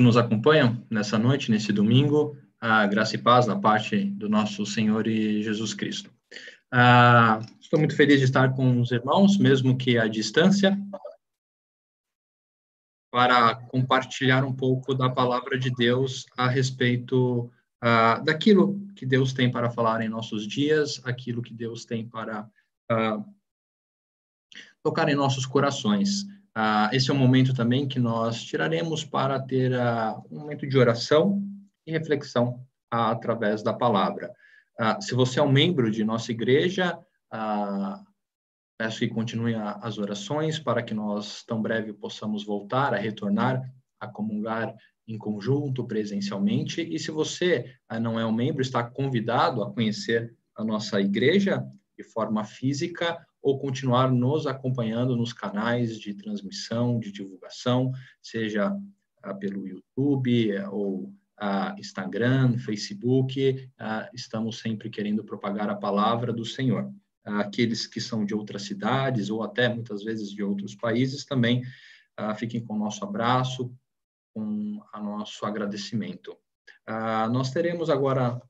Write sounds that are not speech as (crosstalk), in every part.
que nos acompanham nessa noite, nesse domingo. A graça e paz da parte do nosso Senhor e Jesus Cristo. Ah, estou muito feliz de estar com os irmãos, mesmo que à distância, para compartilhar um pouco da palavra de Deus a respeito ah, daquilo que Deus tem para falar em nossos dias, aquilo que Deus tem para ah, tocar em nossos corações. Ah, esse é um momento também que nós tiraremos para ter uh, um momento de oração e reflexão uh, através da palavra. Uh, se você é um membro de nossa igreja, peço que continue as orações para que nós tão breve possamos voltar a retornar a comungar em conjunto, presencialmente. E se você não é um membro, está convidado a conhecer a nossa igreja de forma física ou continuar nos acompanhando nos canais de transmissão, de divulgação, seja ah, pelo YouTube eh, ou ah, Instagram, Facebook, ah, estamos sempre querendo propagar a palavra do Senhor. Aqueles que são de outras cidades ou até muitas vezes de outros países também fiquem com o nosso abraço, com o nosso agradecimento. nós teremos agora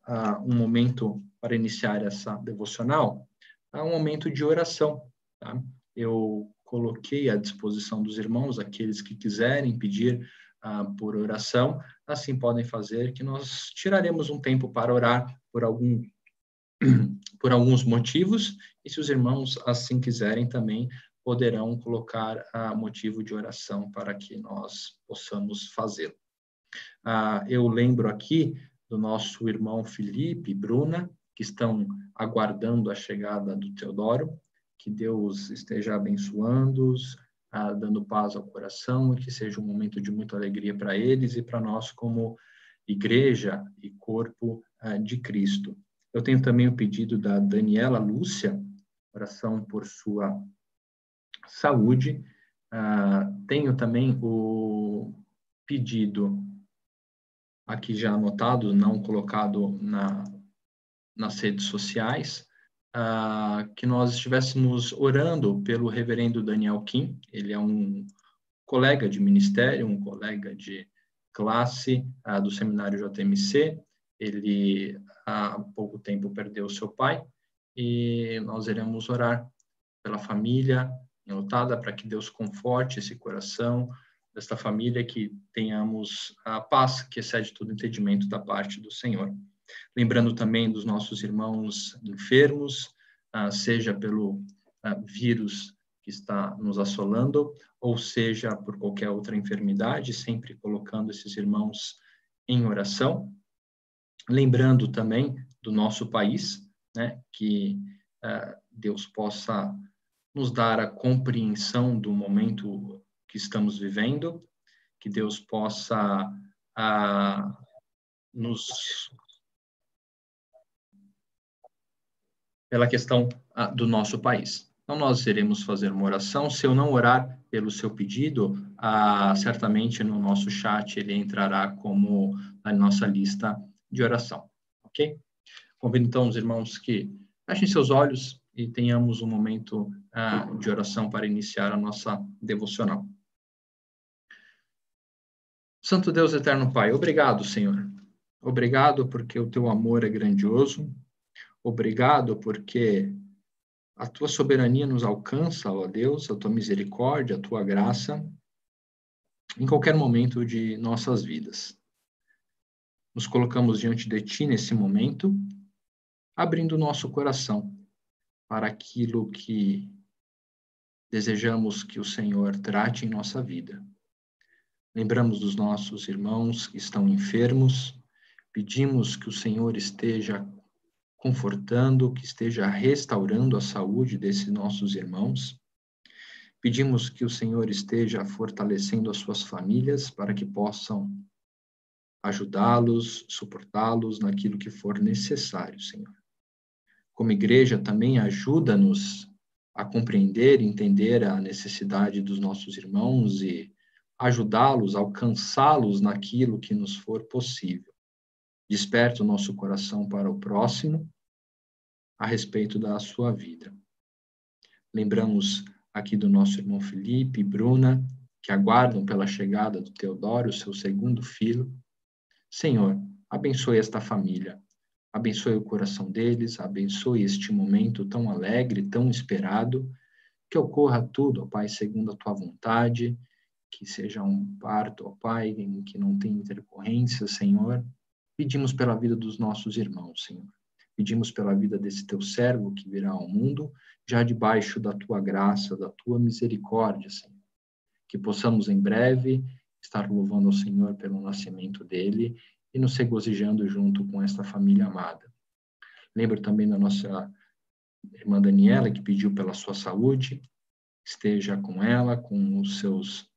um momento para iniciar essa devocional a um momento de oração. Tá? Eu coloquei à disposição dos irmãos, aqueles que quiserem pedir uh, por oração, assim podem fazer, que nós tiraremos um tempo para orar por algum (clears throat) por alguns motivos, e se os irmãos assim quiserem também poderão colocar uh, motivo de oração para que nós possamos fazê-lo. Uh, eu lembro aqui do nosso irmão Felipe, Bruna, que estão aguardando a chegada do Teodoro. Que Deus esteja abençoando-os, ah, dando paz ao coração que seja um momento de muita alegria para eles e para nós como igreja e corpo ah, de Cristo. Eu tenho também o pedido da Daniela Lúcia, oração por sua saúde. Ah, tenho também o pedido aqui já anotado, não colocado na, nas redes sociais, uh, que nós estivéssemos orando pelo reverendo Daniel Kim. Ele é um colega de ministério, um colega de classe uh, do seminário JMC. Ele há pouco tempo perdeu seu pai e nós iremos orar pela família enlutada para que Deus conforte esse coração desta família que tenhamos a paz que excede todo entendimento da parte do Senhor. Lembrando também dos nossos irmãos enfermos, ah, seja pelo ah, vírus que está nos assolando, ou seja por qualquer outra enfermidade, sempre colocando esses irmãos em oração. Lembrando também do nosso país, né, que ah, Deus possa nos dar a compreensão do momento que estamos vivendo, que Deus possa nos pela questão ah, do nosso país. Então, nós iremos fazer uma oração. Se eu não orar pelo seu pedido, ah, certamente no nosso chat ele entrará como a nossa lista de oração, ok? Convido então os irmãos que fechem seus olhos e tenhamos um momento ah, de oração para iniciar a nossa devocional. Santo Deus Eterno Pai, obrigado, Senhor. Obrigado porque o teu amor é grandioso, Obrigado porque a tua soberania nos alcança, ó Deus, a tua misericórdia, a tua graça, em qualquer momento de nossas vidas. Nos colocamos diante de ti nesse momento, abrindo nosso coração para aquilo que desejamos que o Senhor trate em nossa vida. Lembramos dos nossos irmãos que estão enfermos, pedimos que o Senhor esteja confortando, que esteja restaurando a saúde desses nossos irmãos. Pedimos que o Senhor esteja fortalecendo as suas famílias para que possam ajudá-los, suportá-los naquilo que for necessário, Senhor. Como igreja, também ajuda-nos a compreender entender a necessidade dos nossos irmãos e ajudá-los, alcançá-los naquilo que nos for possível. Desperta o nosso coração para o próximo a respeito da sua vida. Lembramos aqui do nosso irmão Felipe, Bruna, que aguardam pela chegada do Teodoro, seu segundo filho. Senhor, abençoe esta família, abençoe o coração deles, abençoe este momento tão alegre, tão esperado, que ocorra tudo, ó Pai, segundo a tua vontade, que seja um parto, ó Pai, em que não tenha intercorrência, Senhor. Pedimos pela vida dos nossos irmãos, Senhor. Pedimos pela vida desse teu servo que virá ao mundo, já debaixo da tua graça, da tua misericórdia, Senhor. Que possamos em breve estar louvando ao Senhor pelo nascimento dele e nos regozijando junto com esta família amada. Lembro também da nossa irmã Daniela, que pediu pela sua saúde, esteja com ela, com os seus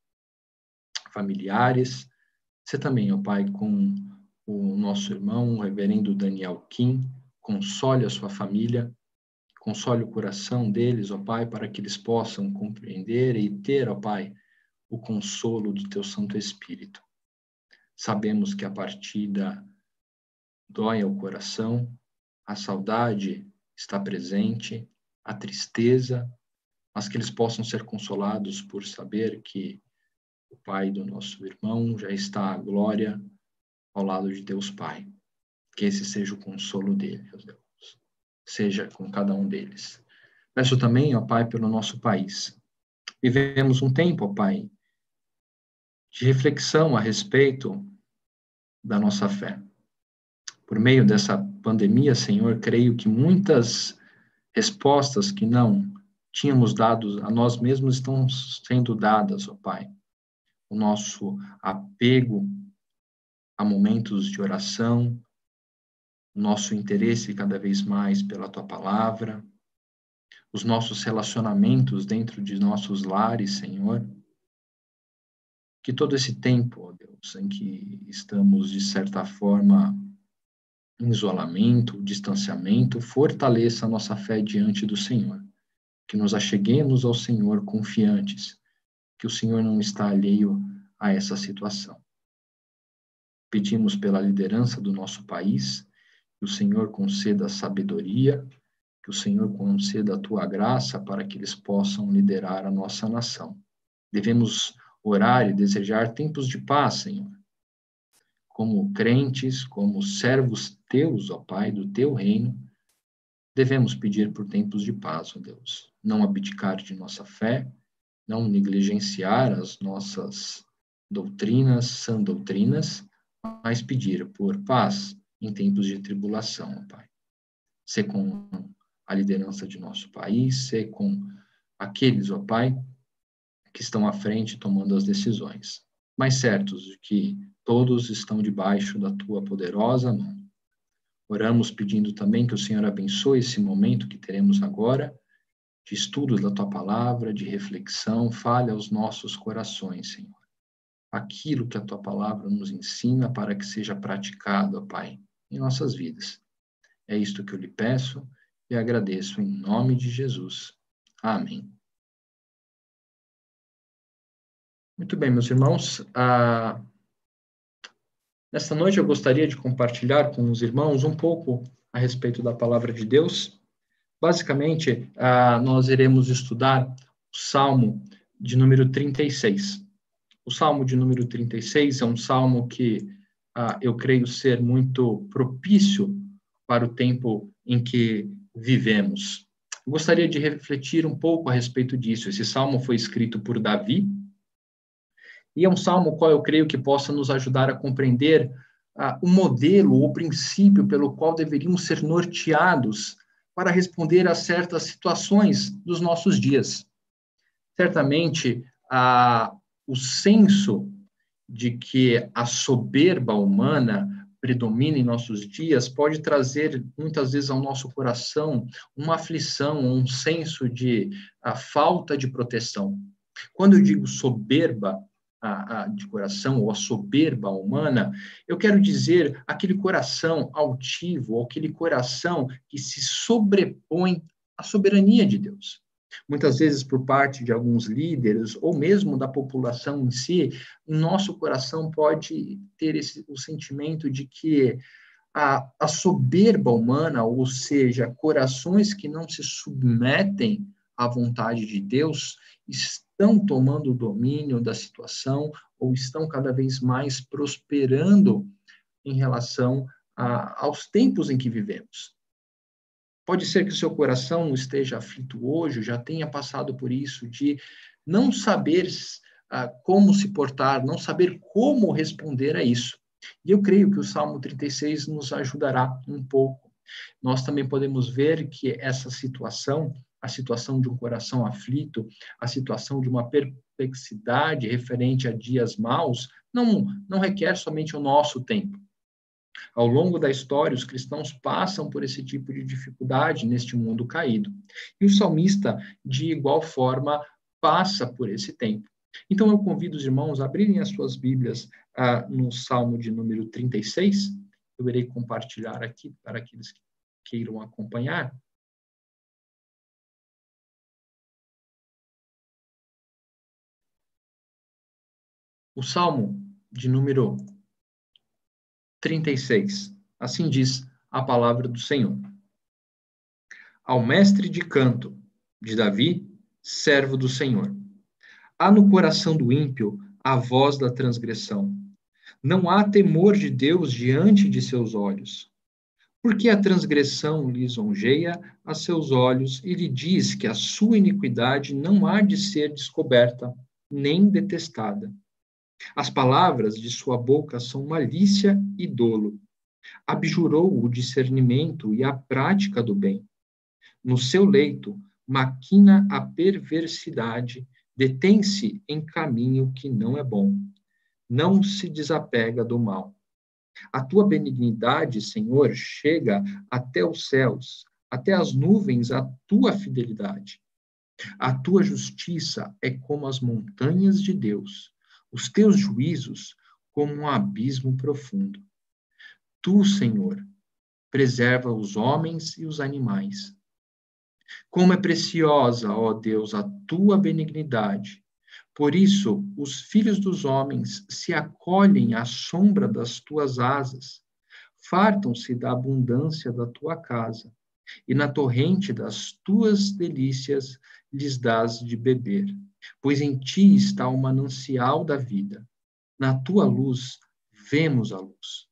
familiares. Você também, ó Pai, com o nosso irmão, o reverendo Daniel Kim, console a sua família, console o coração deles, ó Pai, para que eles possam compreender e ter, ó Pai, o consolo do Teu Santo Espírito. Sabemos que a partida dói ao coração, a saudade está presente, a tristeza, mas que eles possam ser consolados por saber que o pai do nosso irmão já está à glória ao lado de Deus Pai. Que esse seja o consolo dele, Deus. Seja com cada um deles. Peço também, ó Pai, pelo nosso país. Vivemos um tempo, ó Pai, de reflexão a respeito da nossa fé. Por meio dessa pandemia, Senhor, creio que muitas respostas que não tínhamos dado a nós mesmos estão sendo dadas, ó Pai. O nosso apego a momentos de oração, nosso interesse cada vez mais pela tua palavra, os nossos relacionamentos dentro de nossos lares, Senhor. Que todo esse tempo, ó Deus, em que estamos, de certa forma, em isolamento, distanciamento, fortaleça a nossa fé diante do Senhor. Que nos acheguemos ao Senhor confiantes, que o Senhor não está alheio a essa situação. Pedimos pela liderança do nosso país, que o Senhor conceda sabedoria, que o Senhor conceda a tua graça para que eles possam liderar a nossa nação. Devemos orar e desejar tempos de paz, Senhor. Como crentes, como servos teus, ó Pai, do teu reino, devemos pedir por tempos de paz, ó Deus. Não abdicar de nossa fé, não negligenciar as nossas doutrinas, sã doutrinas, mas pedir por paz em tempos de tribulação, ó Pai. Ser com a liderança de nosso país, ser com aqueles, ó Pai, que estão à frente tomando as decisões, mas certos de que todos estão debaixo da tua poderosa mão. Oramos pedindo também que o Senhor abençoe esse momento que teremos agora, de estudo da tua palavra, de reflexão, fale aos nossos corações, Senhor. Aquilo que a tua palavra nos ensina para que seja praticado, ó Pai, em nossas vidas. É isto que eu lhe peço e agradeço em nome de Jesus. Amém. Muito bem, meus irmãos. Ah, nesta noite eu gostaria de compartilhar com os irmãos um pouco a respeito da palavra de Deus. Basicamente, ah, nós iremos estudar o Salmo de número 36. O Salmo de número 36 é um salmo que ah, eu creio ser muito propício para o tempo em que vivemos. gostaria de refletir um pouco a respeito disso. Esse salmo foi escrito por Davi, e é um salmo qual eu creio que possa nos ajudar a compreender ah, o modelo, o princípio pelo qual deveríamos ser norteados para responder a certas situações dos nossos dias. Certamente, ah, o senso de que a soberba humana predomina em nossos dias pode trazer muitas vezes ao nosso coração uma aflição, um senso de a falta de proteção. Quando eu digo soberba, a, a, de coração ou a soberba humana, eu quero dizer aquele coração altivo, aquele coração que se sobrepõe à soberania de Deus. Muitas vezes, por parte de alguns líderes, ou mesmo da população em si, nosso coração pode ter esse, o sentimento de que a, a soberba humana, ou seja, corações que não se submetem à vontade de Deus estão tomando o domínio da situação ou estão cada vez mais prosperando em relação a, aos tempos em que vivemos. Pode ser que o seu coração esteja aflito hoje, já tenha passado por isso, de não saber uh, como se portar, não saber como responder a isso. E eu creio que o Salmo 36 nos ajudará um pouco. Nós também podemos ver que essa situação, a situação de um coração aflito, a situação de uma perplexidade referente a dias maus, não, não requer somente o nosso tempo. Ao longo da história, os cristãos passam por esse tipo de dificuldade neste mundo caído. E o salmista, de igual forma, passa por esse tempo. Então, eu convido os irmãos a abrirem as suas Bíblias ah, no Salmo de número 36. Eu irei compartilhar aqui para aqueles que queiram acompanhar. O Salmo de número 36. Assim diz a palavra do Senhor. Ao mestre de canto, de Davi, servo do Senhor. Há no coração do ímpio a voz da transgressão. Não há temor de Deus diante de seus olhos. Porque a transgressão lisonjeia a seus olhos e lhe diz que a sua iniquidade não há de ser descoberta, nem detestada. As palavras de sua boca são malícia e dolo. Abjurou o discernimento e a prática do bem. No seu leito, maquina a perversidade, detém-se em caminho que não é bom. Não se desapega do mal. A tua benignidade, Senhor, chega até os céus, até as nuvens a tua fidelidade. A tua justiça é como as montanhas de Deus os teus juízos como um abismo profundo. Tu, Senhor, preserva os homens e os animais. Como é preciosa, ó Deus, a tua benignidade. Por isso, os filhos dos homens se acolhem à sombra das tuas asas, fartam-se da abundância da tua casa, e na torrente das tuas delícias lhes dás de beber pois em ti está o manancial da vida. Na tua luz vemos a luz.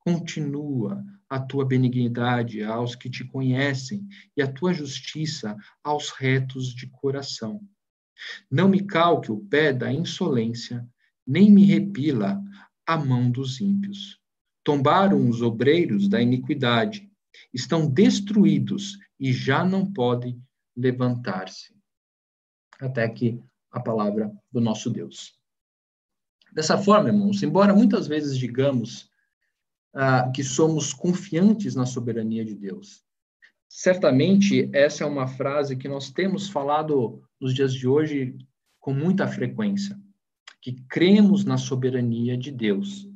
Continua a tua benignidade aos que te conhecem e a tua justiça aos retos de coração. Não me calque o pé da insolência, nem me repila a mão dos ímpios. Tombaram os obreiros da iniquidade, estão destruídos e já não podem levantar-se até aqui a palavra do nosso Deus. Dessa forma, irmãos, embora muitas vezes digamos ah, que somos confiantes na soberania de Deus, certamente essa é uma frase que nós temos falado nos dias de hoje com muita frequência, que cremos na soberania de Deus.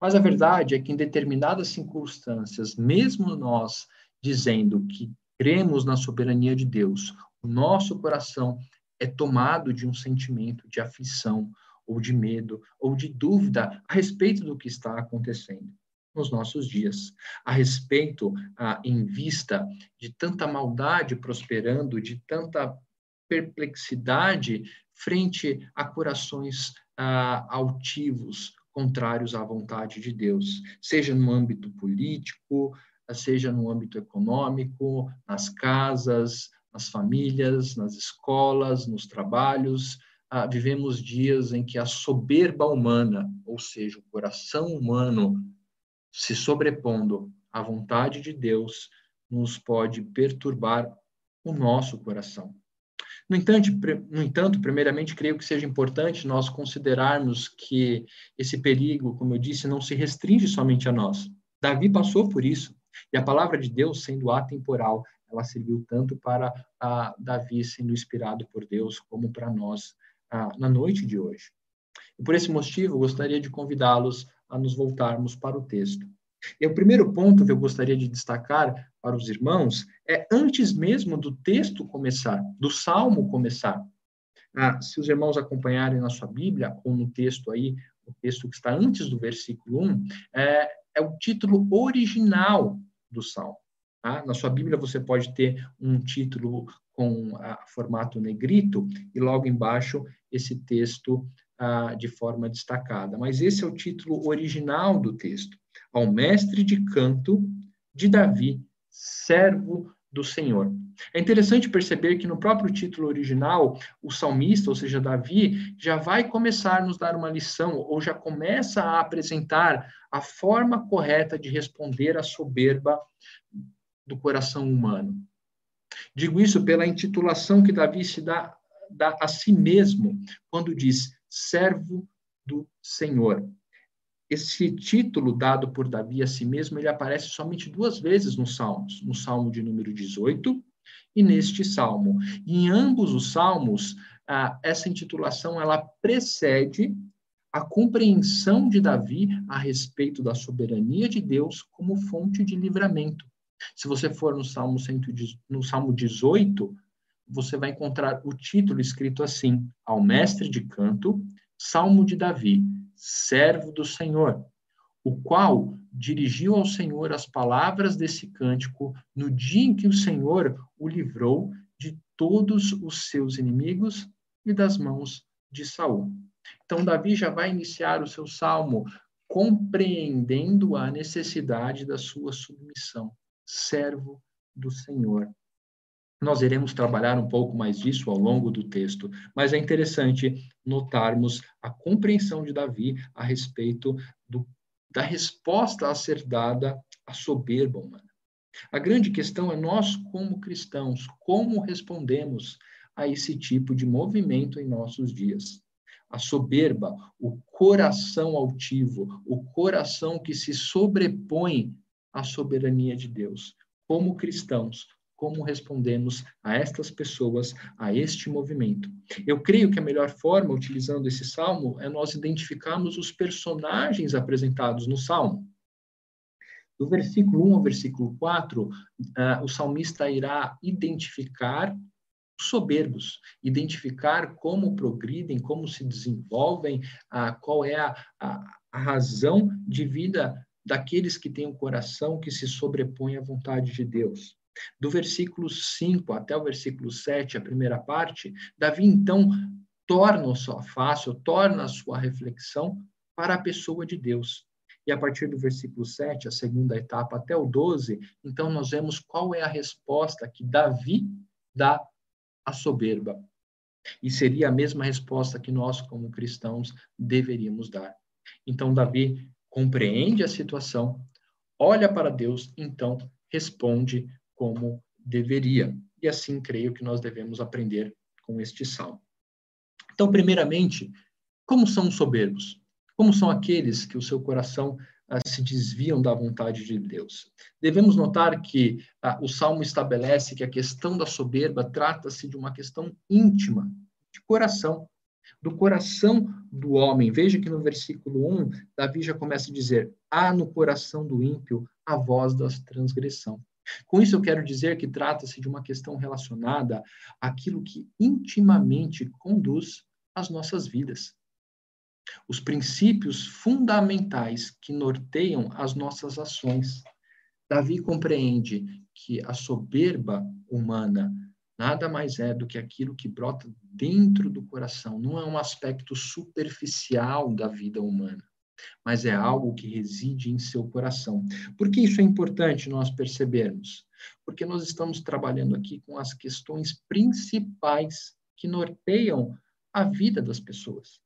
Mas a verdade é que em determinadas circunstâncias, mesmo nós dizendo que cremos na soberania de Deus, o nosso coração é tomado de um sentimento de aflição, ou de medo, ou de dúvida a respeito do que está acontecendo nos nossos dias, a respeito, em vista de tanta maldade prosperando, de tanta perplexidade frente a corações altivos, contrários à vontade de Deus, seja no âmbito político, seja no âmbito econômico, nas casas, nas famílias, nas escolas, nos trabalhos. Ah, vivemos dias em que a soberba humana, ou seja, o coração humano, se sobrepondo à vontade de Deus, nos pode perturbar o nosso coração. No entanto, no entanto, primeiramente, creio que seja importante nós considerarmos que esse perigo, como eu disse, não se restringe somente a nós. Davi passou por isso. E a palavra de Deus, sendo atemporal, ela serviu tanto para Davi sendo inspirado por Deus, como para nós na noite de hoje. E por esse motivo, gostaria de convidá-los a nos voltarmos para o texto. E o primeiro ponto que eu gostaria de destacar para os irmãos é antes mesmo do texto começar, do salmo começar. Ah, se os irmãos acompanharem na sua Bíblia, ou no texto aí, o texto que está antes do versículo 1, é, é o título original do salmo. Tá? Na sua Bíblia você pode ter um título com a formato negrito e logo embaixo esse texto ah, de forma destacada. Mas esse é o título original do texto. Ao mestre de canto de Davi, servo do Senhor. É interessante perceber que no próprio título original, o salmista, ou seja, Davi, já vai começar a nos dar uma lição, ou já começa a apresentar a forma correta de responder à soberba do coração humano. Digo isso pela intitulação que Davi se dá, dá a si mesmo, quando diz servo do Senhor. Esse título dado por Davi a si mesmo, ele aparece somente duas vezes nos Salmos, no Salmo de número 18 e neste Salmo. Em ambos os Salmos, ah, essa intitulação ela precede a compreensão de Davi a respeito da soberania de Deus como fonte de livramento. Se você for no Salmo, no Salmo 18, você vai encontrar o título escrito assim: Ao mestre de canto, Salmo de Davi, servo do Senhor, o qual dirigiu ao Senhor as palavras desse cântico no dia em que o Senhor o livrou de todos os seus inimigos e das mãos de Saul. Então Davi já vai iniciar o seu salmo compreendendo a necessidade da sua submissão, servo do Senhor. Nós iremos trabalhar um pouco mais disso ao longo do texto, mas é interessante notarmos a compreensão de Davi a respeito do, da resposta a ser dada à soberba humana. A grande questão é nós, como cristãos, como respondemos a esse tipo de movimento em nossos dias. A soberba, o coração altivo, o coração que se sobrepõe à soberania de Deus. Como cristãos, como respondemos a estas pessoas, a este movimento. Eu creio que a melhor forma, utilizando esse salmo, é nós identificarmos os personagens apresentados no salmo. Do versículo 1 ao versículo 4, uh, ah, o salmista irá identificar os soberbos, identificar como progridem, como se desenvolvem, uh, qual é a, a, a razão de vida daqueles que têm um coração que se sobrepõe à vontade de Deus. Do versículo 5 até o versículo 7, a primeira parte, Davi então torna sua face, ou torna a sua reflexão para a pessoa de Deus. E a partir do versículo 7, a segunda etapa, até o 12, então nós vemos qual é a resposta que Davi dá à soberba. E seria a mesma resposta que nós, como cristãos, deveríamos dar. Então, Davi compreende a situação, olha para Deus, então responde como deveria. E assim creio que nós devemos aprender com este salmo. Então, primeiramente, como são os soberbos? Como são aqueles que o seu coração ah, se desviam da vontade de Deus? Devemos notar que ah, o salmo estabelece que a questão da soberba trata-se de uma questão íntima, de coração, do coração do homem. Veja que no versículo 1, Davi já começa a dizer: há no coração do ímpio a voz da transgressão. Com isso, eu quero dizer que trata-se de uma questão relacionada àquilo que intimamente conduz as nossas vidas. Os princípios fundamentais que norteiam as nossas ações. Davi compreende que a soberba humana nada mais é do que aquilo que brota dentro do coração, não é um aspecto superficial da vida humana mas é algo que reside em seu coração. Por que isso é importante nós percebermos? Porque nós estamos trabalhando aqui com as questões principais que norteiam a vida das pessoas.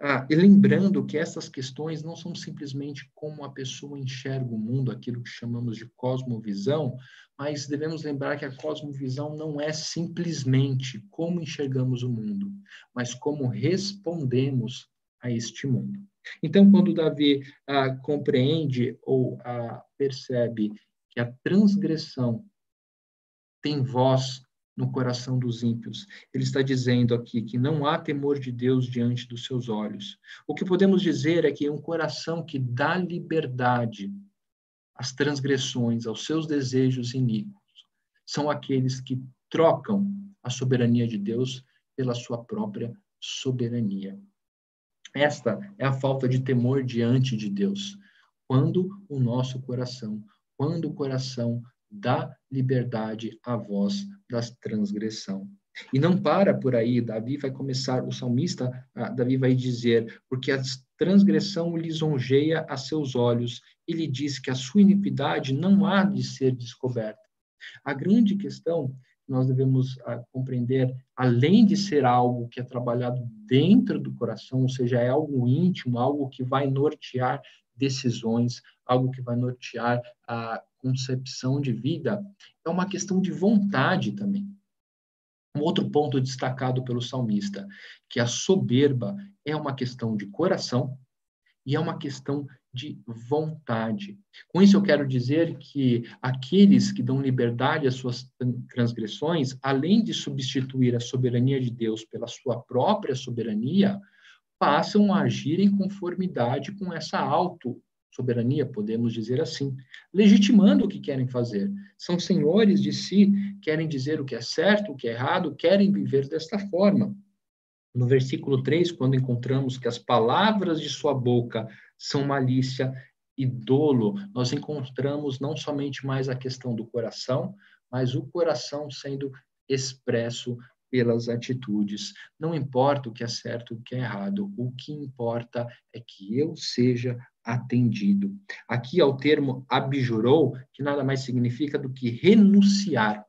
Ah, e lembrando que essas questões não são simplesmente como a pessoa enxerga o mundo, aquilo que chamamos de cosmovisão, mas devemos lembrar que a cosmovisão não é simplesmente como enxergamos o mundo, mas como respondemos a este mundo. Então, quando Davi ah, compreende ou ah, percebe que a transgressão tem voz no coração dos ímpios, ele está dizendo aqui que não há temor de Deus diante dos seus olhos. O que podemos dizer é que um coração que dá liberdade às transgressões, aos seus desejos iníquos, são aqueles que trocam a soberania de Deus pela sua própria soberania. Esta é a falta de temor diante de Deus. Quando o nosso coração, quando o coração dá liberdade à voz da transgressão. E não para por aí, Davi vai começar, o salmista, Davi vai dizer, porque a transgressão lisonjeia a seus olhos, ele diz que a sua iniquidade não há de ser descoberta. A grande questão que nós devemos a, compreender, além de ser algo que é trabalhado dentro do coração, ou seja, é algo íntimo, algo que vai nortear decisões, algo que vai nortear a concepção de vida, é uma questão de vontade também. Um outro ponto destacado pelo salmista, que a soberba é uma questão de coração e é uma questão de vontade. Com isso, eu quero dizer que aqueles que dão liberdade às suas transgressões, além de substituir a soberania de Deus pela sua própria soberania, passam a agir em conformidade com essa auto soberania, podemos dizer assim, legitimando o que querem fazer. São senhores de si, querem dizer o que é certo, o que é errado, querem viver desta forma. No versículo 3, quando encontramos que as palavras de sua boca são malícia e dolo, nós encontramos não somente mais a questão do coração, mas o coração sendo expresso pelas atitudes. Não importa o que é certo, o que é errado, o que importa é que eu seja atendido. Aqui é o termo abjurou, que nada mais significa do que renunciar.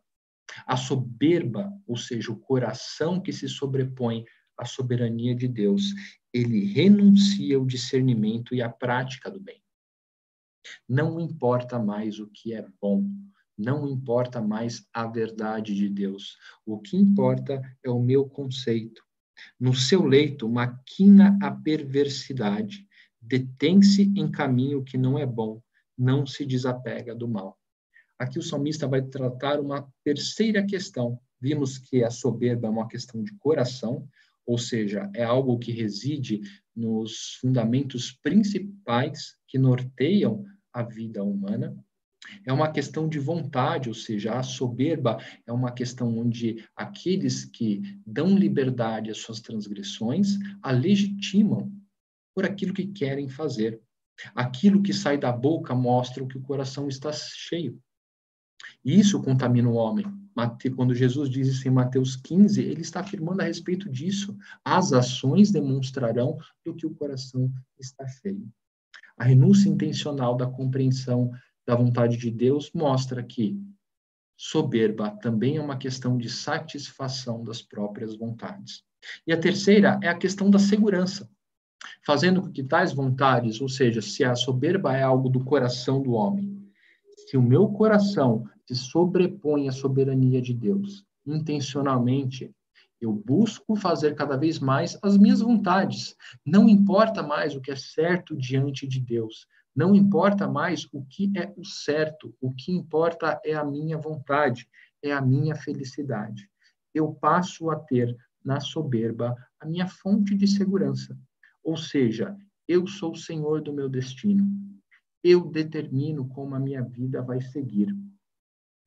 A soberba, ou seja, o coração que se sobrepõe à soberania de Deus, ele renuncia o discernimento e a prática do bem. Não importa mais o que é bom, não importa mais a verdade de Deus. O que importa é o meu conceito. No seu leito maquina a perversidade detém-se em caminho que não é bom, não se desapega do mal. Aqui o salmista vai tratar uma terceira questão. Vimos que a soberba é uma questão de coração, ou seja, é algo que reside nos fundamentos principais que norteiam a vida humana. É uma questão de vontade, ou seja, a soberba é uma questão onde aqueles que dão liberdade às suas transgressões a legitimam por aquilo que querem fazer. Aquilo que sai da boca mostra o que o coração está cheio. E isso contamina o homem. Quando Jesus diz isso em Mateus 15, ele está afirmando a respeito disso. As ações demonstrarão do que o coração está cheio. A renúncia intencional da compreensão da vontade de Deus mostra que soberba também é uma questão de satisfação das próprias vontades. E a terceira é a questão da segurança fazendo com que tais vontades, ou seja, se a soberba é algo do coração do homem, se o meu coração se sobrepõe à soberania de Deus, intencionalmente, eu busco fazer cada vez mais as minhas vontades. Não importa mais o que é certo diante de Deus. Não importa mais o que é o certo. O que importa é a minha vontade, é a minha felicidade. Eu passo a ter na soberba a minha fonte de segurança. Ou seja, eu sou o senhor do meu destino. Eu determino como a minha vida vai seguir.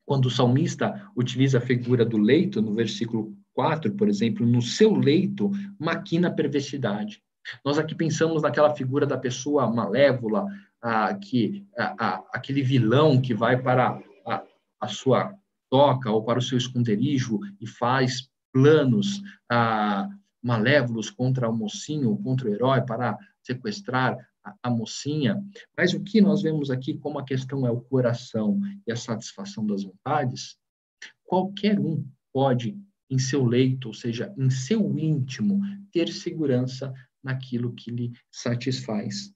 Quando o salmista utiliza a figura do leito, no versículo 4, por exemplo, no seu leito maquina a perversidade. Nós aqui pensamos naquela figura da pessoa malévola, ah, que, aquele vilão que vai para a, a, sua toca ou para o seu esconderijo e faz planos malévolos contra o mocinho, contra o herói, para sequestrar a, a, mocinha. Mas o que nós vemos aqui, como a questão é o coração e a satisfação das vontades, qualquer um pode, em seu leito, ou seja, em seu íntimo, ter segurança naquilo que lhe satisfaz.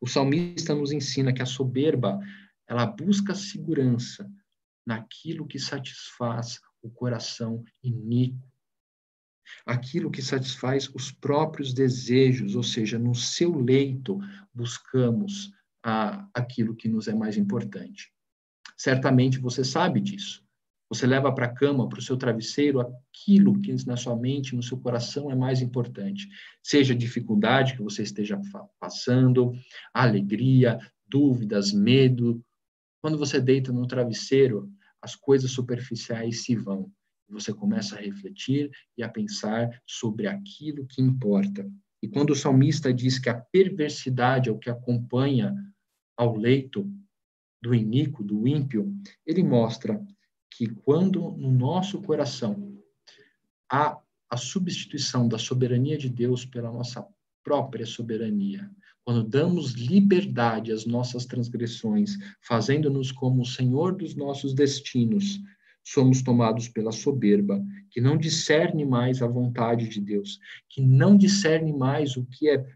O salmista nos ensina que a soberba, ela busca segurança naquilo que satisfaz o coração iníquo aquilo que satisfaz os próprios desejos, ou seja, no seu leito buscamos ah, aquilo que nos é mais importante. Certamente você sabe disso. Você leva para a cama, para o seu travesseiro, aquilo que na sua mente, no seu coração é mais importante. Seja a dificuldade que você esteja passando, alegria, dúvidas, medo. Quando você deita no travesseiro, as coisas superficiais se vão você começa a refletir e a pensar sobre aquilo que importa. E quando o salmista diz que a perversidade é o que acompanha ao leito do iníquo, do ímpio, ele mostra que quando no nosso coração há a substituição da soberania de Deus pela nossa própria soberania, quando damos liberdade às nossas transgressões, fazendo-nos como o Senhor dos nossos destinos, somos tomados pela soberba, que não discerne mais a vontade de Deus, que não discerne mais o que é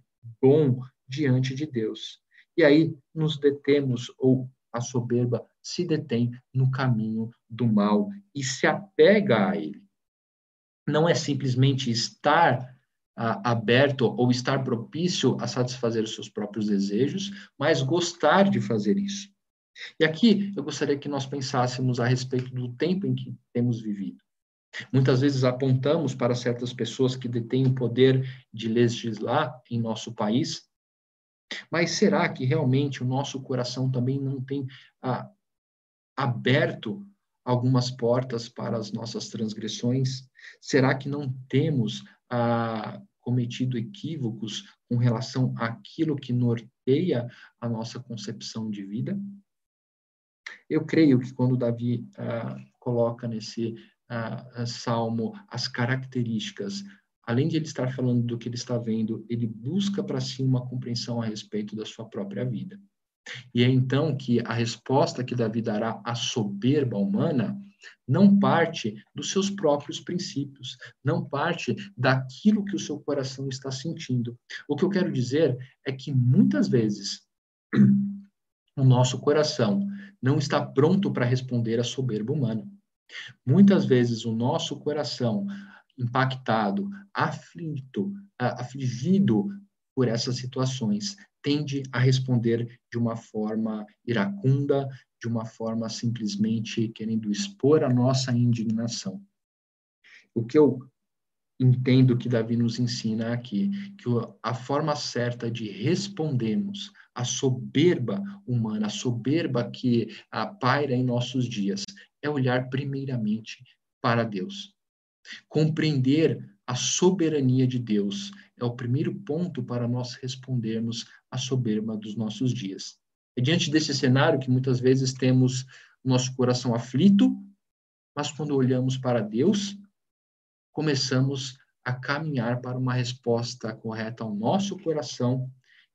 bom diante de Deus. E aí nos detemos, ou a soberba se detém no caminho do mal e se apega a ele. Não é simplesmente estar aberto ou estar propício a satisfazer os seus próprios desejos, mas gostar de fazer isso. E aqui eu gostaria que nós pensássemos a respeito do tempo em que temos vivido. Muitas vezes apontamos para certas pessoas que detêm o poder de legislar em nosso país, mas será que realmente o nosso coração também não tem ah, aberto algumas portas para as nossas transgressões? Será que não temos ah, cometido equívocos com relação àquilo que norteia a nossa concepção de vida? Eu creio que quando Davi ah, coloca nesse ah, salmo as características, além de ele estar falando do que ele está vendo, ele busca para si uma compreensão a respeito da sua própria vida. E é então que a resposta que Davi dará à soberba humana não parte dos seus próprios princípios, não parte daquilo que o seu coração está sentindo. O que eu quero dizer é que muitas vezes (clears throat) o nosso coração não está pronto para responder à soberba humana. Muitas vezes o nosso coração impactado, aflito, afligido por essas situações, tende a responder de uma forma iracunda, de uma forma simplesmente querendo expor a nossa indignação. O que eu entendo que Davi nos ensina aqui, que a forma certa de respondermos à soberba humana, a soberba que a paira em nossos dias, é olhar primeiramente para Deus. Compreender a soberania de Deus é o primeiro ponto para nós respondermos à soberba dos nossos dias. É diante desse cenário que muitas vezes temos nosso coração aflito, mas quando olhamos para Deus, começamos a caminhar para uma resposta correta ao nosso coração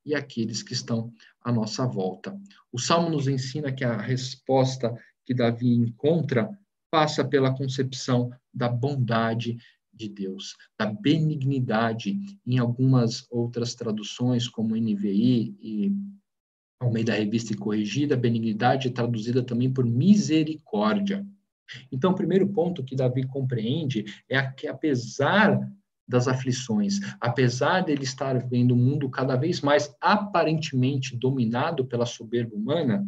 e àqueles que estão à nossa volta. O Salmo nos ensina que a resposta que Davi encontra passa pela concepção da bondade de Deus, da benignidade. Em algumas outras traduções, como NVI e ao meio da revista e corrigida, benignidade é traduzida também por misericórdia. Então, o primeiro ponto que Davi compreende é que, apesar das aflições, apesar dele estar vendo o mundo cada vez mais aparentemente dominado pela soberba humana,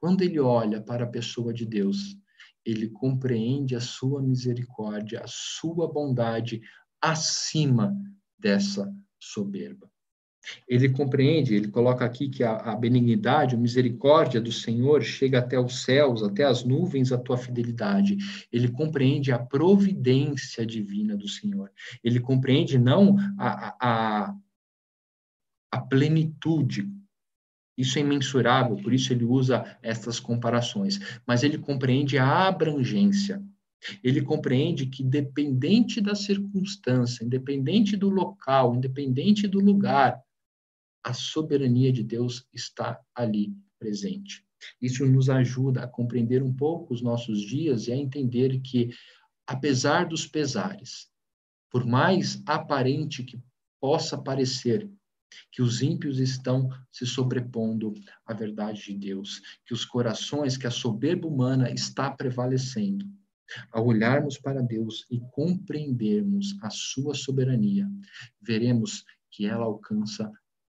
quando ele olha para a pessoa de Deus, ele compreende a sua misericórdia, a sua bondade acima dessa soberba. Ele compreende, ele coloca aqui que a, a, benignidade, a misericórdia do Senhor chega até os céus, até as nuvens, a tua fidelidade. Ele compreende a providência divina do Senhor. Ele compreende não a, a, a plenitude, isso é imensurável, por isso ele usa estas comparações, mas ele compreende a abrangência. Ele compreende que, independente da circunstância, independente do local, independente do lugar, a soberania de Deus está ali presente. Isso nos ajuda a compreender um pouco os nossos dias e a entender que, apesar dos pesares, por mais aparente que possa parecer, que os ímpios estão se sobrepondo à verdade de Deus, que os corações, que a soberba humana está prevalecendo. Ao olharmos para Deus e compreendermos a sua soberania, veremos que ela alcança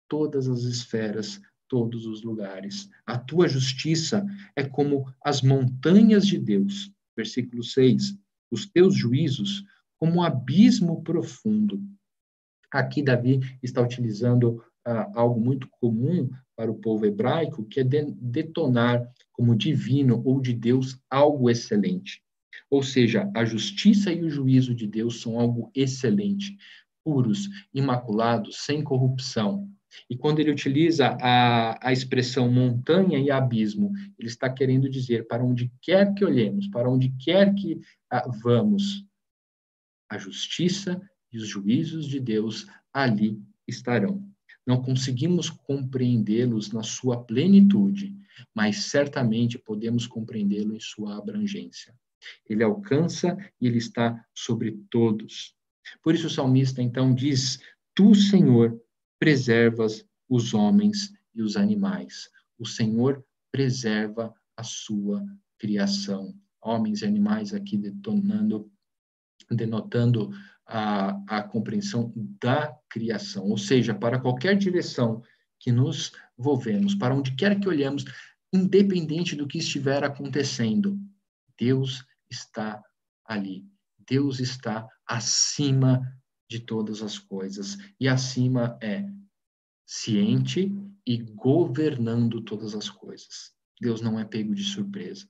todas as esferas, todos os lugares. A tua justiça é como as montanhas de Deus. Versículo 6. Os teus juízos como um abismo profundo. Aqui Davi está utilizando ah, algo muito comum para o povo hebraico, que é de, detonar como divino ou de Deus algo excelente. Ou seja, a justiça e o juízo de Deus são algo excelente, puros, imaculados, sem corrupção. E quando ele utiliza a, a expressão montanha e abismo, ele está querendo dizer para onde quer que olhemos, para onde quer que ah, vamos, a justiça e os juízos de Deus ali estarão. Não conseguimos compreendê-los na sua plenitude, mas certamente podemos compreendê-lo em sua abrangência. Ele alcança e ele está sobre todos. Por isso o salmista então diz: Tu, Senhor, preservas os homens e os animais. O Senhor preserva a sua criação. Homens e animais aqui detonando, denotando a, a compreensão da criação, ou seja, para qualquer direção que nos movemos, para onde quer que olhamos, independente do que estiver acontecendo, Deus está ali. Deus está acima de todas as coisas. E acima é ciente e governando todas as coisas. Deus não é pego de surpresa.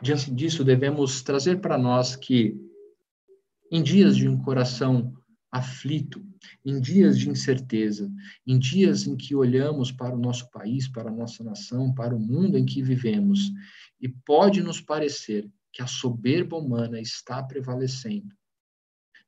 Diante disso, devemos trazer para nós que, em dias de um coração aflito, em dias de incerteza, em dias em que olhamos para o nosso país, para a nossa nação, para o mundo em que vivemos, e pode nos parecer que a soberba humana está prevalecendo,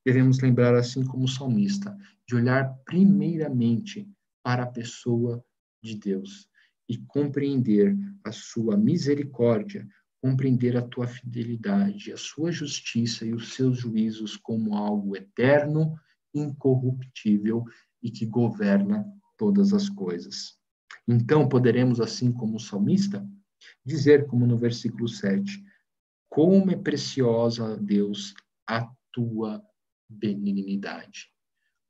devemos lembrar, assim como o salmista, de olhar primeiramente para a pessoa de Deus e compreender a sua misericórdia, compreender a tua fidelidade, a sua justiça e os seus juízos como algo eterno, incorruptível e que governa todas as coisas. Então poderemos, assim como o salmista, dizer, como no versículo 7, como é preciosa, Deus, a tua benignidade.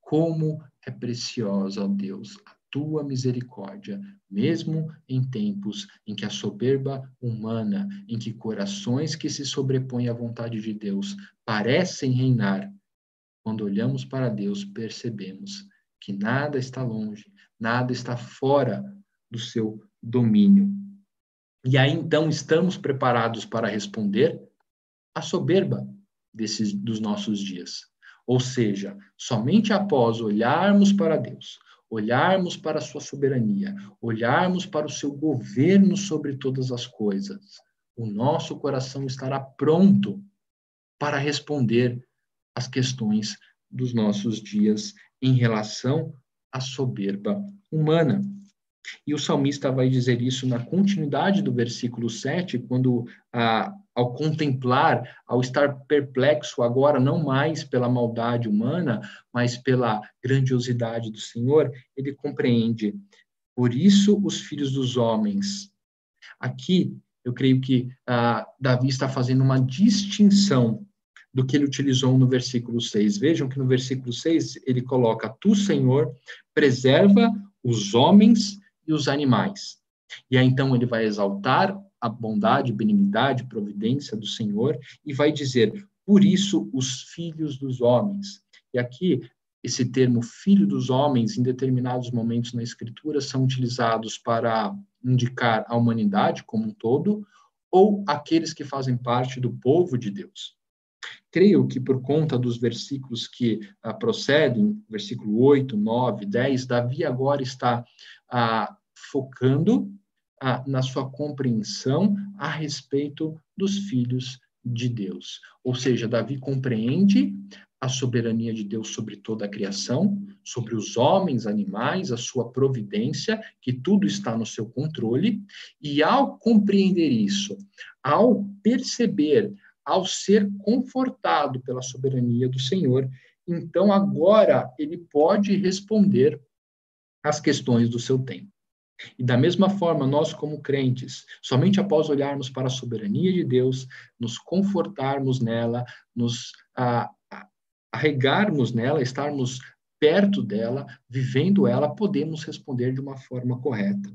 Como é preciosa, ó Deus, a tua misericórdia, mesmo em tempos em que a soberba humana, em que corações que se sobrepõem à vontade de Deus parecem reinar, quando olhamos para Deus, percebemos que nada está longe, nada está fora do seu domínio. E aí então estamos preparados para responder à soberba desses dos nossos dias. Ou seja, somente após olharmos para Deus, olharmos para a sua soberania, olharmos para o seu governo sobre todas as coisas, o nosso coração estará pronto para responder às questões dos nossos dias em relação à soberba humana. E o salmista vai dizer isso na continuidade do versículo 7, quando, ah, ao contemplar, ao estar perplexo agora, não mais pela maldade humana, mas pela grandiosidade do Senhor, ele compreende. Por isso, os filhos dos homens. Aqui, eu creio que ah, Davi está fazendo uma distinção do que ele utilizou no versículo 6. Vejam que no versículo 6 ele coloca: Tu, Senhor, preserva os homens e os animais. E aí então ele vai exaltar a bondade, benignidade, providência do Senhor e vai dizer: por isso os filhos dos homens. E aqui esse termo filho dos homens, em determinados momentos na Escritura, são utilizados para indicar a humanidade como um todo, ou aqueles que fazem parte do povo de Deus. Creio que por conta dos versículos que ah, procedem, versículo 8, 9, 10, Davi agora está ah, focando na sua compreensão a respeito dos filhos de Deus. Ou seja, Davi compreende a soberania de Deus sobre toda a criação, sobre os homens, animais, a sua providência, que tudo está no seu controle, e ao compreender isso, ao perceber ao ser confortado pela soberania do Senhor, então agora ele pode responder às questões do seu tempo. E da mesma forma, nós, como crentes, somente após olharmos para a soberania de Deus, nos confortarmos nela, nos a, a, arregarmos nela, estarmos perto dela, vivendo ela, podemos responder de uma forma correta.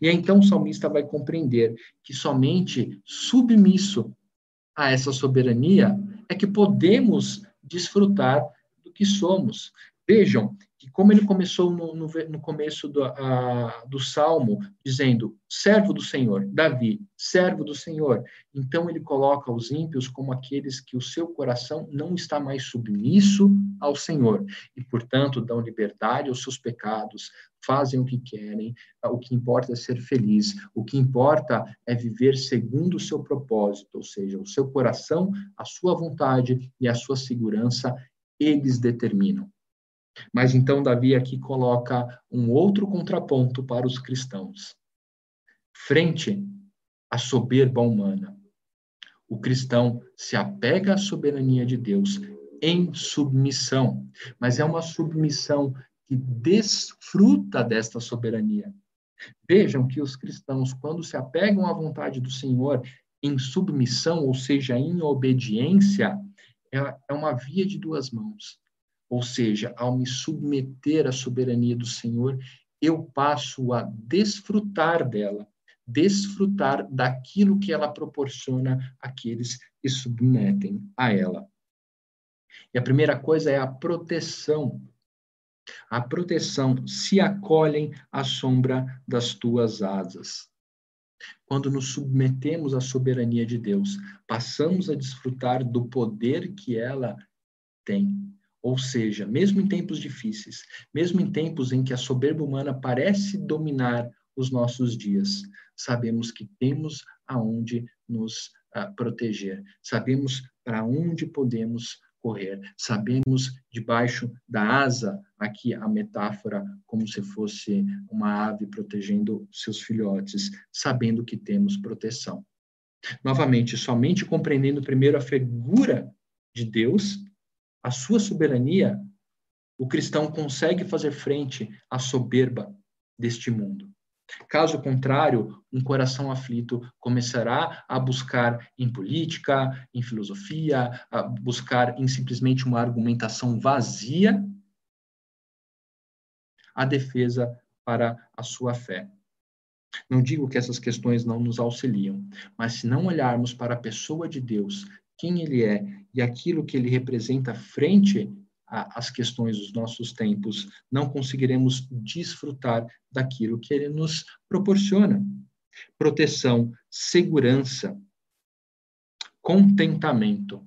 E então o salmista vai compreender que somente submisso a essa soberania é que podemos desfrutar do que somos. Vejam que como ele começou no, no, no começo do, a, do Salmo, dizendo, servo do Senhor, Davi, servo do Senhor, então ele coloca os ímpios como aqueles que o seu coração não está mais submisso ao Senhor, e, portanto, dão liberdade aos seus pecados, fazem o que querem, o que importa é ser feliz, o que importa é viver segundo o seu propósito, ou seja, o seu coração, a sua vontade e a sua segurança, eles determinam. Mas então Davi aqui coloca um outro contraponto para os cristãos. Frente à soberba humana, o cristão se apega à soberania de Deus em submissão, mas é uma submissão que desfruta desta soberania. Vejam que os cristãos, quando se apegam à vontade do Senhor em submissão, ou seja, em obediência, é, é uma via de duas mãos. Ou seja, ao me submeter à soberania do Senhor, eu passo a desfrutar dela, desfrutar daquilo que ela proporciona àqueles que submetem a ela. E a primeira coisa é a proteção. A proteção se acolhem à sombra das tuas asas. Quando nos submetemos à soberania de Deus, passamos a desfrutar do poder que ela tem. Ou seja, mesmo em tempos difíceis, mesmo em tempos em que a soberba humana parece dominar os nossos dias, sabemos que temos aonde nos uh, proteger, sabemos para onde podemos correr, sabemos debaixo da asa, aqui a metáfora como se fosse uma ave protegendo seus filhotes, sabendo que temos proteção. Novamente, somente compreendendo primeiro a figura de Deus a sua soberania, o cristão consegue fazer frente à soberba deste mundo. Caso contrário, um coração aflito começará a buscar em política, em filosofia, a buscar em simplesmente uma argumentação vazia a defesa para a sua fé. Não digo que essas questões não nos auxiliam, mas se não olharmos para a pessoa de Deus, quem ele é e aquilo que ele representa frente às questões dos nossos tempos, não conseguiremos desfrutar daquilo que ele nos proporciona. Proteção, segurança, contentamento.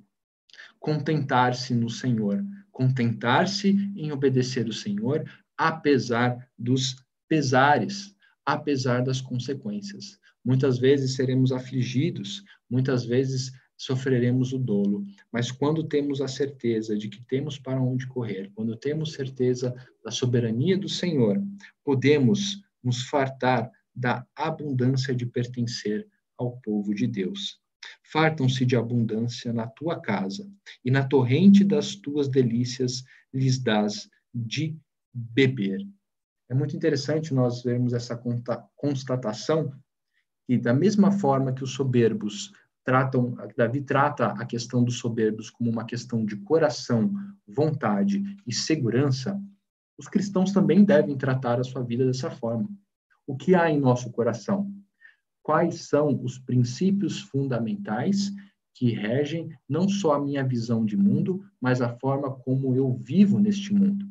Contentar-se no Senhor, contentar-se em obedecer o Senhor, apesar dos pesares, apesar das consequências. Muitas vezes seremos afligidos, muitas vezes sofreremos o dolo. Mas quando temos a certeza de que temos para onde correr, quando temos certeza da soberania do Senhor, podemos nos fartar da abundância de pertencer ao povo de Deus. Fartam-se de abundância na tua casa, e na torrente das tuas delícias lhes dás de beber. É muito interessante nós vermos essa constatação e da mesma forma que os soberbos tratam, Davi trata a questão dos soberbos como uma questão de coração, vontade e segurança, os cristãos também devem tratar a sua vida dessa forma. O que há em nosso coração? Quais são os princípios fundamentais que regem não só a minha visão de mundo, mas a forma como eu vivo neste mundo?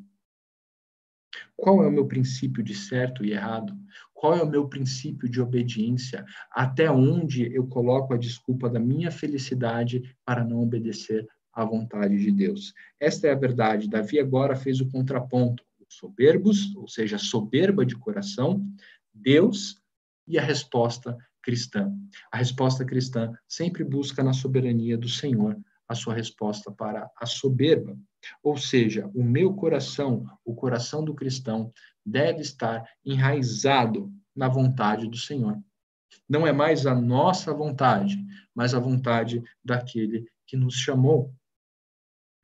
Qual é o meu princípio de certo e errado? Qual é o meu princípio de obediência? Até onde eu coloco a desculpa da minha felicidade para não obedecer à vontade de Deus? Esta é a verdade. Davi agora fez o contraponto. Os soberbos, ou seja, soberba de coração, Deus e a resposta cristã. A resposta cristã sempre busca na soberania do Senhor a sua resposta para a soberba. Ou seja, o meu coração, o coração do cristão, deve estar enraizado na vontade do Senhor. Não é mais a nossa vontade, mas a vontade daquele que nos chamou.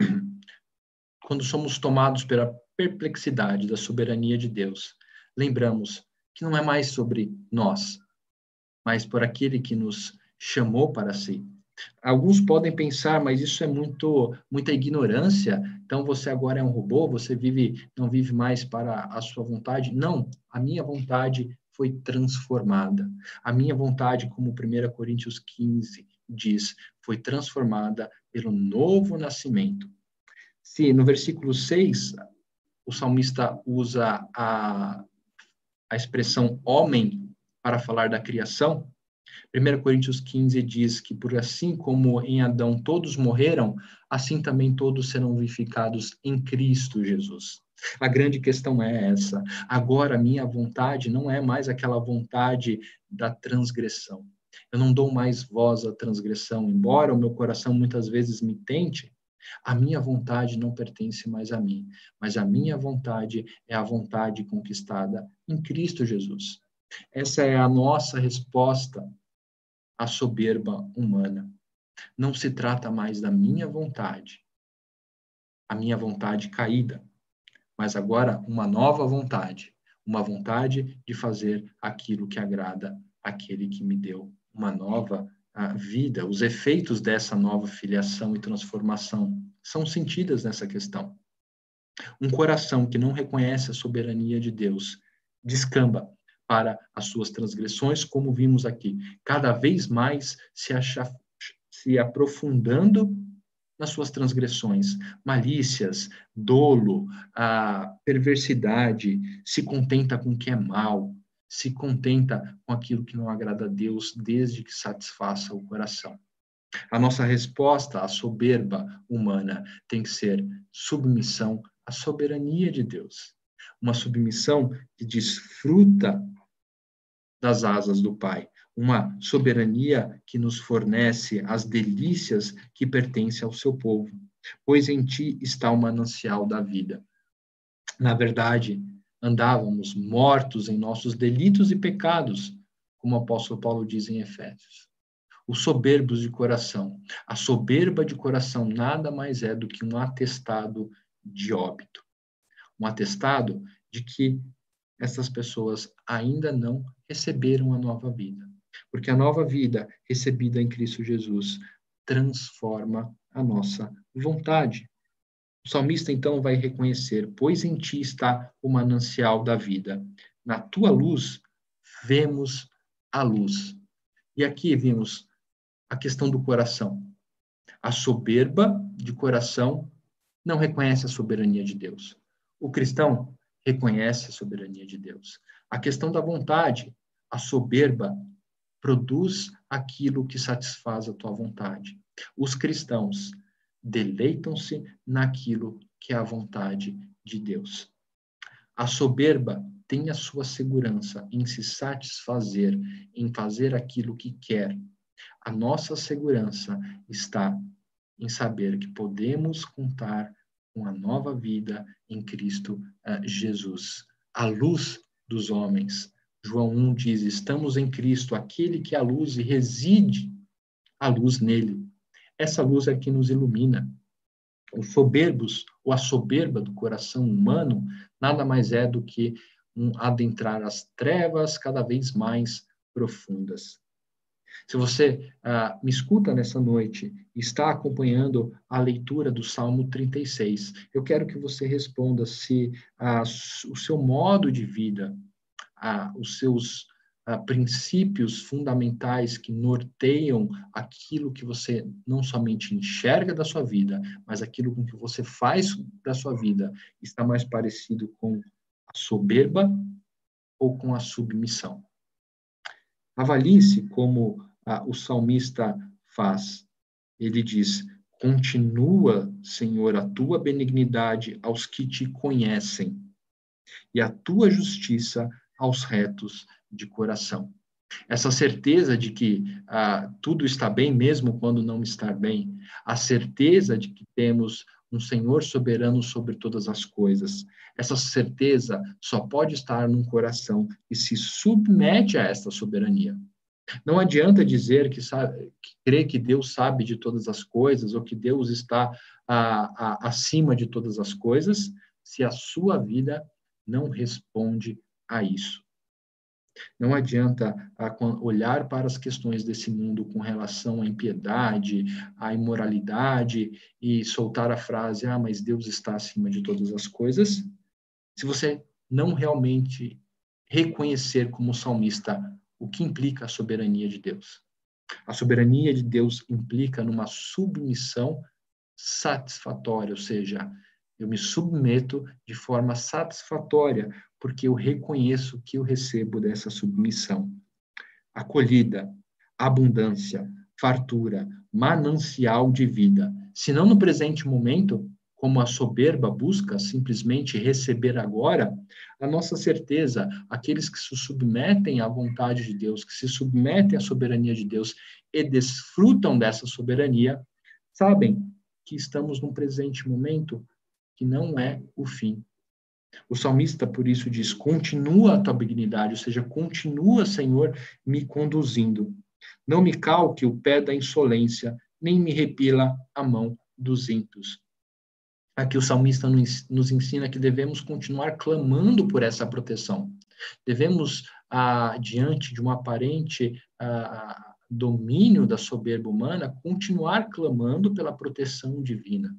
(clears throat) Quando somos tomados pela perplexidade da soberania de Deus, lembramos que não é mais sobre nós, mas por aquele que nos chamou para si. Alguns podem pensar, mas isso é muito muita ignorância. Então você agora é um robô, você vive não vive mais para a sua vontade? Não, a minha vontade foi transformada. A minha vontade, como 1 Coríntios 15 diz, foi transformada pelo novo nascimento. Se no versículo 6 o salmista usa a, a expressão homem para falar da criação. 1 Coríntios 15 diz que, por assim como em Adão todos morreram, assim também todos serão vivificados em Cristo Jesus. A grande questão é essa. Agora, minha vontade não é mais aquela vontade da transgressão. Eu não dou mais voz à transgressão, embora o meu coração muitas vezes me tente. A minha vontade não pertence mais a mim, mas a minha vontade é a vontade conquistada em Cristo Jesus. Essa é a nossa resposta à soberba humana. Não se trata mais da minha vontade, a minha vontade caída, mas agora uma nova vontade, uma vontade de fazer aquilo que agrada aquele que me deu uma nova vida. Os efeitos dessa nova filiação e transformação são sentidas nessa questão. Um coração que não reconhece a soberania de Deus descamba para as suas transgressões, como vimos aqui, cada vez mais se, acha, se aprofundando nas suas transgressões, malícias, dolo, a perversidade, se contenta com o que é mal, se contenta com aquilo que não agrada a Deus, desde que satisfaça o coração. A nossa resposta à soberba humana tem que ser submissão à soberania de Deus. Uma submissão que desfruta das asas do Pai. Uma soberania que nos fornece as delícias que pertencem ao seu povo. Pois em ti está o manancial da vida. Na verdade, andávamos mortos em nossos delitos e pecados, como o apóstolo Paulo diz em Efésios. Os soberbos de coração. A soberba de coração nada mais é do que um atestado de óbito. Um atestado de que essas pessoas ainda não receberam a nova vida. Porque a nova vida recebida em Cristo Jesus transforma a nossa vontade. O salmista então vai reconhecer: Pois em ti está o manancial da vida. Na tua luz vemos a luz. E aqui vimos a questão do coração. A soberba de coração não reconhece a soberania de Deus. O cristão reconhece a soberania de Deus. A questão da vontade, a soberba produz aquilo que satisfaz a tua vontade. Os cristãos deleitam-se naquilo que é a vontade de Deus. A soberba tem a sua segurança em se satisfazer, em fazer aquilo que quer. A nossa segurança está em saber que podemos contar com a nova vida em Cristo uh, Jesus, a luz dos homens. João 1 diz: Estamos em Cristo, aquele que é a luz e reside a luz nele. Essa luz é que nos ilumina. Os soberbos, ou a soberba do coração humano, nada mais é do que um adentrar as trevas cada vez mais profundas. Se você ah, me escuta nessa noite e está acompanhando a leitura do Salmo 36, eu quero que você responda se ah, o seu modo de vida, ah, os seus princípios fundamentais que norteiam aquilo que você não somente enxerga da sua vida, mas aquilo com que você faz da sua vida está mais parecido com a soberba ou com a submissão. Avalie-se como uh, o salmista faz. Ele diz: Continua, Senhor, a tua benignidade aos que te conhecem, e a tua justiça aos retos de coração. Essa certeza de que ah, tudo está bem mesmo quando não está bem, a certeza de que temos um Senhor soberano sobre todas as coisas. Essa certeza só pode estar num coração que se submete a esta soberania. Não adianta dizer que, sabe, que crê que Deus sabe de todas as coisas ou que Deus está ah, ah, acima de todas as coisas, se a sua vida não responde a isso. Não adianta ah, olhar para as questões desse mundo com relação à impiedade, à imoralidade e soltar a frase: ah, mas Deus está acima de todas as coisas, se você não realmente reconhecer como salmista o que implica a soberania de Deus. A soberania de Deus implica numa submissão satisfatória, ou seja, Eu me submeto de forma satisfatória, porque eu reconheço que eu recebo dessa submissão. Acolhida, abundância, fartura, manancial de vida. Se não no presente momento, como a soberba busca simplesmente receber agora, a nossa certeza, aqueles que se submetem à vontade de Deus, que se submetem à soberania de Deus e desfrutam dessa soberania, sabem que estamos num presente momento que não é o fim. O salmista, por isso, diz: continua a tua benignidade, ou seja, continua, Senhor, me conduzindo. Não me calque o pé da insolência, nem me repila a mão dos ímpios. Aqui o salmista nos ensina que devemos continuar clamando por essa proteção. Devemos, ah, diante de um aparente ah, domínio da soberba humana, continuar clamando pela proteção divina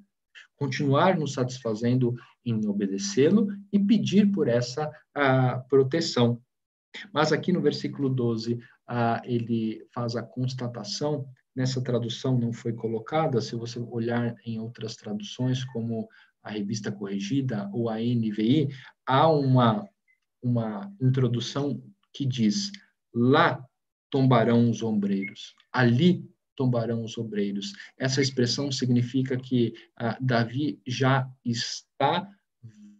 continuar nos satisfazendo em obedecê-lo e pedir por essa a, proteção. Mas aqui no versículo 12, a, ele faz a constatação, nessa tradução não foi colocada, se você olhar em outras traduções, como a Revista Corrigida ou a NVI, há uma, uma introdução que diz: lá tombarão os ombreiros, ali tombarão os obreiros. Essa expressão significa que ah, Davi já está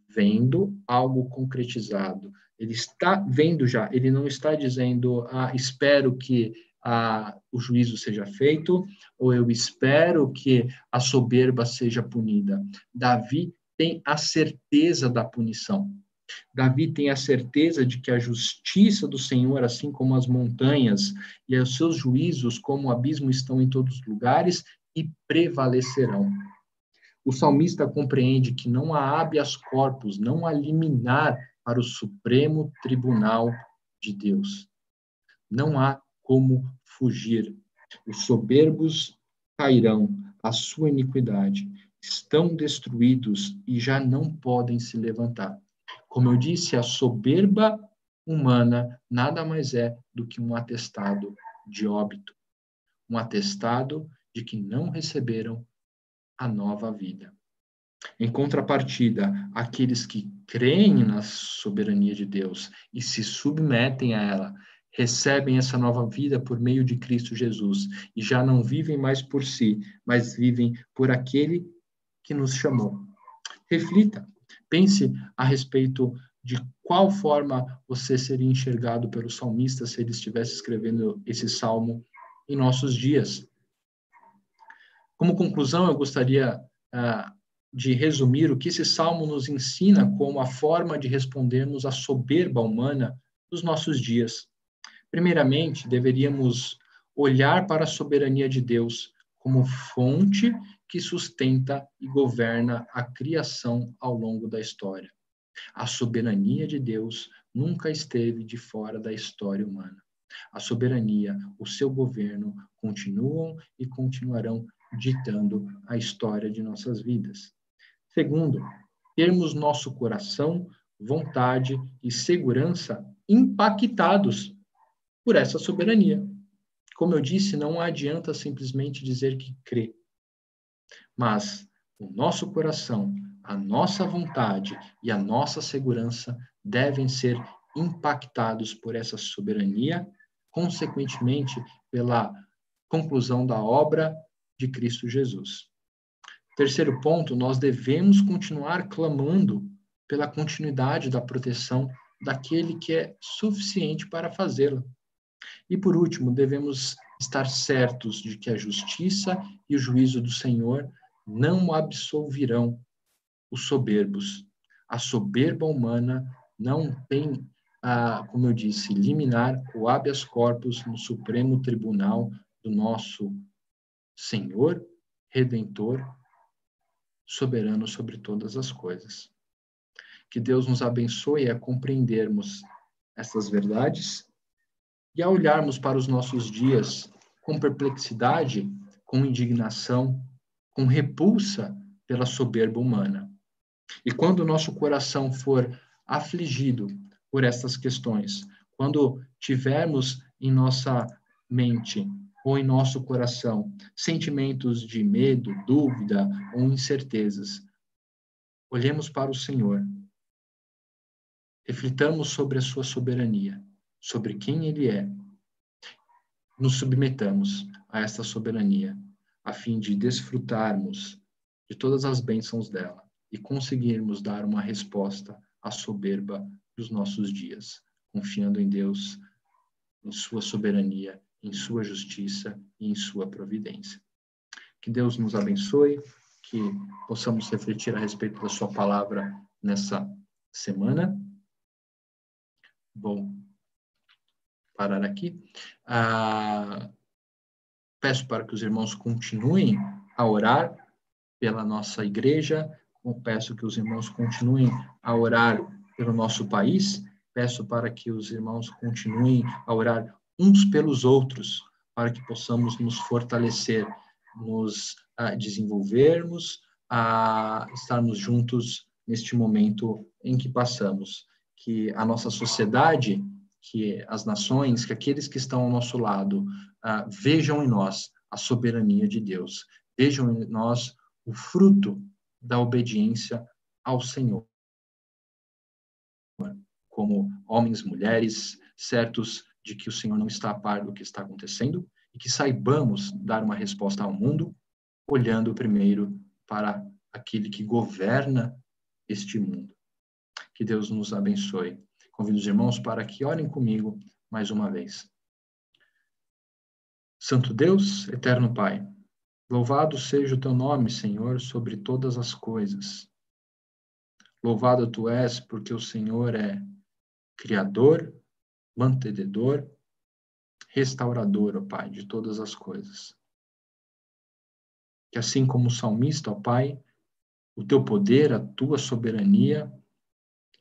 vendo algo concretizado. Ele está vendo já, ele não está dizendo, ah, espero que ah, o juízo seja feito, ou eu espero que a soberba seja punida. Davi tem a certeza da punição. Davi tem a certeza de que a justiça do Senhor, assim como as montanhas, e os seus juízos, como o abismo, estão em todos os lugares e prevalecerão. O salmista compreende que não há habeas corpus, não há liminar para o Supremo Tribunal de Deus. Não há como fugir. Os soberbos cairão, a sua iniquidade. Estão destruídos e já não podem se levantar. Como eu disse, a soberba humana nada mais é do que um atestado de óbito, um atestado de que não receberam a nova vida. Em contrapartida, aqueles que creem na soberania de Deus e se submetem a ela, recebem essa nova vida por meio de Cristo Jesus e já não vivem mais por si, mas vivem por aquele que nos chamou. Reflita, Pense a respeito de qual forma você seria enxergado pelo salmista se ele estivesse escrevendo esse salmo em nossos dias. Como conclusão, eu gostaria uh, de resumir o que esse salmo nos ensina como a forma de respondermos à soberba humana dos nossos dias. Primeiramente, deveríamos olhar para a soberania de Deus como fonte que sustenta e governa a criação ao longo da história. A soberania de Deus nunca esteve de fora da história humana. A soberania, o seu governo continuam e continuarão ditando a história de nossas vidas. Segundo, termos nosso coração, vontade e segurança impactados por essa soberania. Como eu disse, não adianta simplesmente dizer que crê mas o nosso coração, a nossa vontade e a nossa segurança devem ser impactados por essa soberania, consequentemente, pela conclusão da obra de Cristo Jesus. Terceiro ponto, nós devemos continuar clamando pela continuidade da proteção daquele que é suficiente para fazê-la. E por último, devemos estar certos de que a justiça e o juízo do Senhor não absolverão os soberbos. A soberba humana não tem, ah, como eu disse, liminar o habeas corpus no Supremo Tribunal do nosso Senhor, Redentor, soberano sobre todas as coisas. Que Deus nos abençoe a compreendermos essas verdades e a olharmos para os nossos dias com perplexidade, com indignação, com repulsa pela soberba humana. E quando o nosso coração for afligido por estas questões, quando tivermos em nossa mente ou em nosso coração sentimentos de medo, dúvida ou incertezas, olhemos para o Senhor, reflitamos sobre a sua soberania, sobre quem Ele é, nos submetamos a esta soberania, a fim de desfrutarmos de todas as bênçãos dela e conseguirmos dar uma resposta à soberba dos nossos dias, confiando em Deus, em Sua soberania, em Sua justiça e em Sua providência. Que Deus nos abençoe, que possamos refletir a respeito da Sua palavra nessa semana. Bom, parar aqui. Ah, peço para que os irmãos continuem a orar pela nossa igreja, peço que os irmãos continuem a orar pelo nosso país, peço para que os irmãos continuem a orar uns pelos outros, para que possamos nos fortalecer, nos uh, desenvolvermos, a estarmos juntos neste momento em que passamos. Que a nossa sociedade, que as nações, que aqueles que estão ao nosso lado uh, vejam em nós a soberania de Deus, vejam em nós o fruto da obediência ao Senhor. Como homens, mulheres, certos de que o Senhor não está a par do que está acontecendo e que saibamos dar uma resposta ao mundo, olhando primeiro para aquele que governa este mundo. Que Deus nos abençoe. Convido os irmãos para que orem comigo mais uma vez. Santo Deus, eterno Pai, Louvado seja o teu nome, Senhor, sobre todas as coisas. Louvado tu és, porque o Senhor é Criador, mantenedor, restaurador, ó Pai, de todas as coisas. Que assim como o salmista, ó Pai, o teu poder, a tua soberania,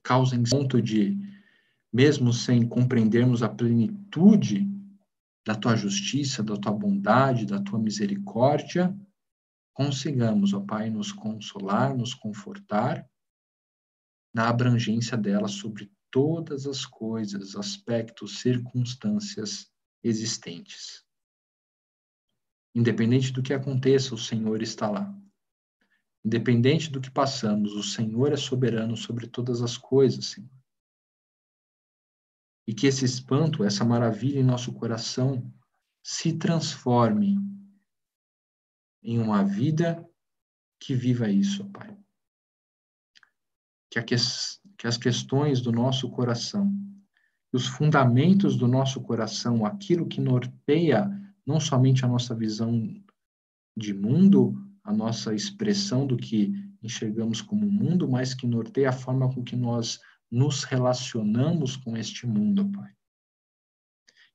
causem ponto de, mesmo sem compreendermos a plenitude da tua justiça, da tua bondade, da tua misericórdia, consigamos, ó Pai, nos consolar, nos confortar na abrangência dela sobre todas as coisas, aspectos, circunstâncias existentes. Independente do que aconteça, o Senhor está lá. Independente do que passamos, o Senhor é soberano sobre todas as coisas, Senhor e que esse espanto, essa maravilha em nosso coração se transforme em uma vida que viva isso, Pai. Que, que, que as questões do nosso coração, os fundamentos do nosso coração, aquilo que norteia não somente a nossa visão de mundo, a nossa expressão do que enxergamos como mundo, mas que norteia a forma com que nós nos relacionamos com este mundo, Pai.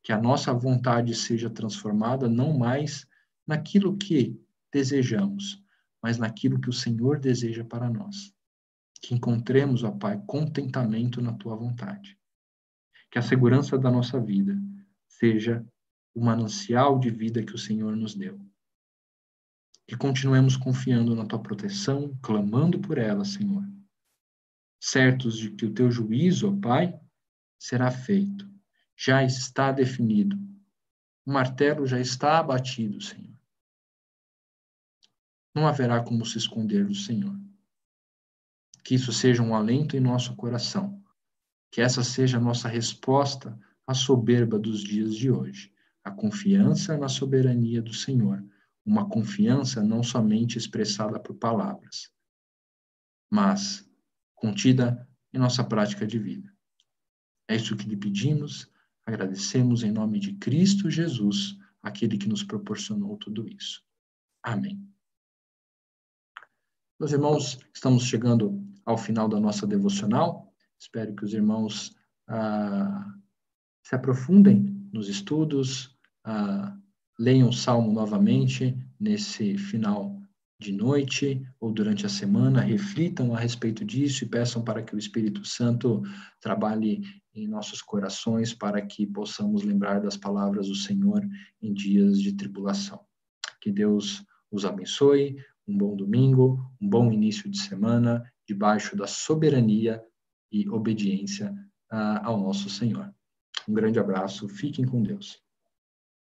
Que a nossa vontade seja transformada não mais naquilo que desejamos, mas naquilo que o Senhor deseja para nós. Que encontremos, ó Pai, contentamento na tua vontade. Que a segurança da nossa vida seja o manancial de vida que o Senhor nos deu. Que continuemos confiando na tua proteção, clamando por ela, Senhor certos de que o teu juízo, ó Pai, será feito. Já está definido. O martelo já está abatido, Senhor. Não haverá como se esconder do Senhor. Que isso seja um alento em nosso coração. Que essa seja a nossa resposta à soberba dos dias de hoje. A confiança na soberania do Senhor. Uma confiança não somente expressada por palavras, mas contida em nossa prática de vida. É isso que lhe pedimos, agradecemos em nome de Cristo Jesus, aquele que nos proporcionou tudo isso. Amém. Meus irmãos, estamos chegando ao final da nossa devocional. Espero que os irmãos ah, se aprofundem nos estudos, ah, leiam o Salmo novamente nesse final de noite ou durante a semana, reflitam a respeito disso e peçam para que o Espírito Santo trabalhe em nossos corações para que possamos lembrar das palavras do Senhor em dias de tribulação. Que Deus os abençoe, um bom domingo, um bom início de semana, debaixo da soberania e obediência uh, ao nosso Senhor. Um grande abraço, fiquem com Deus.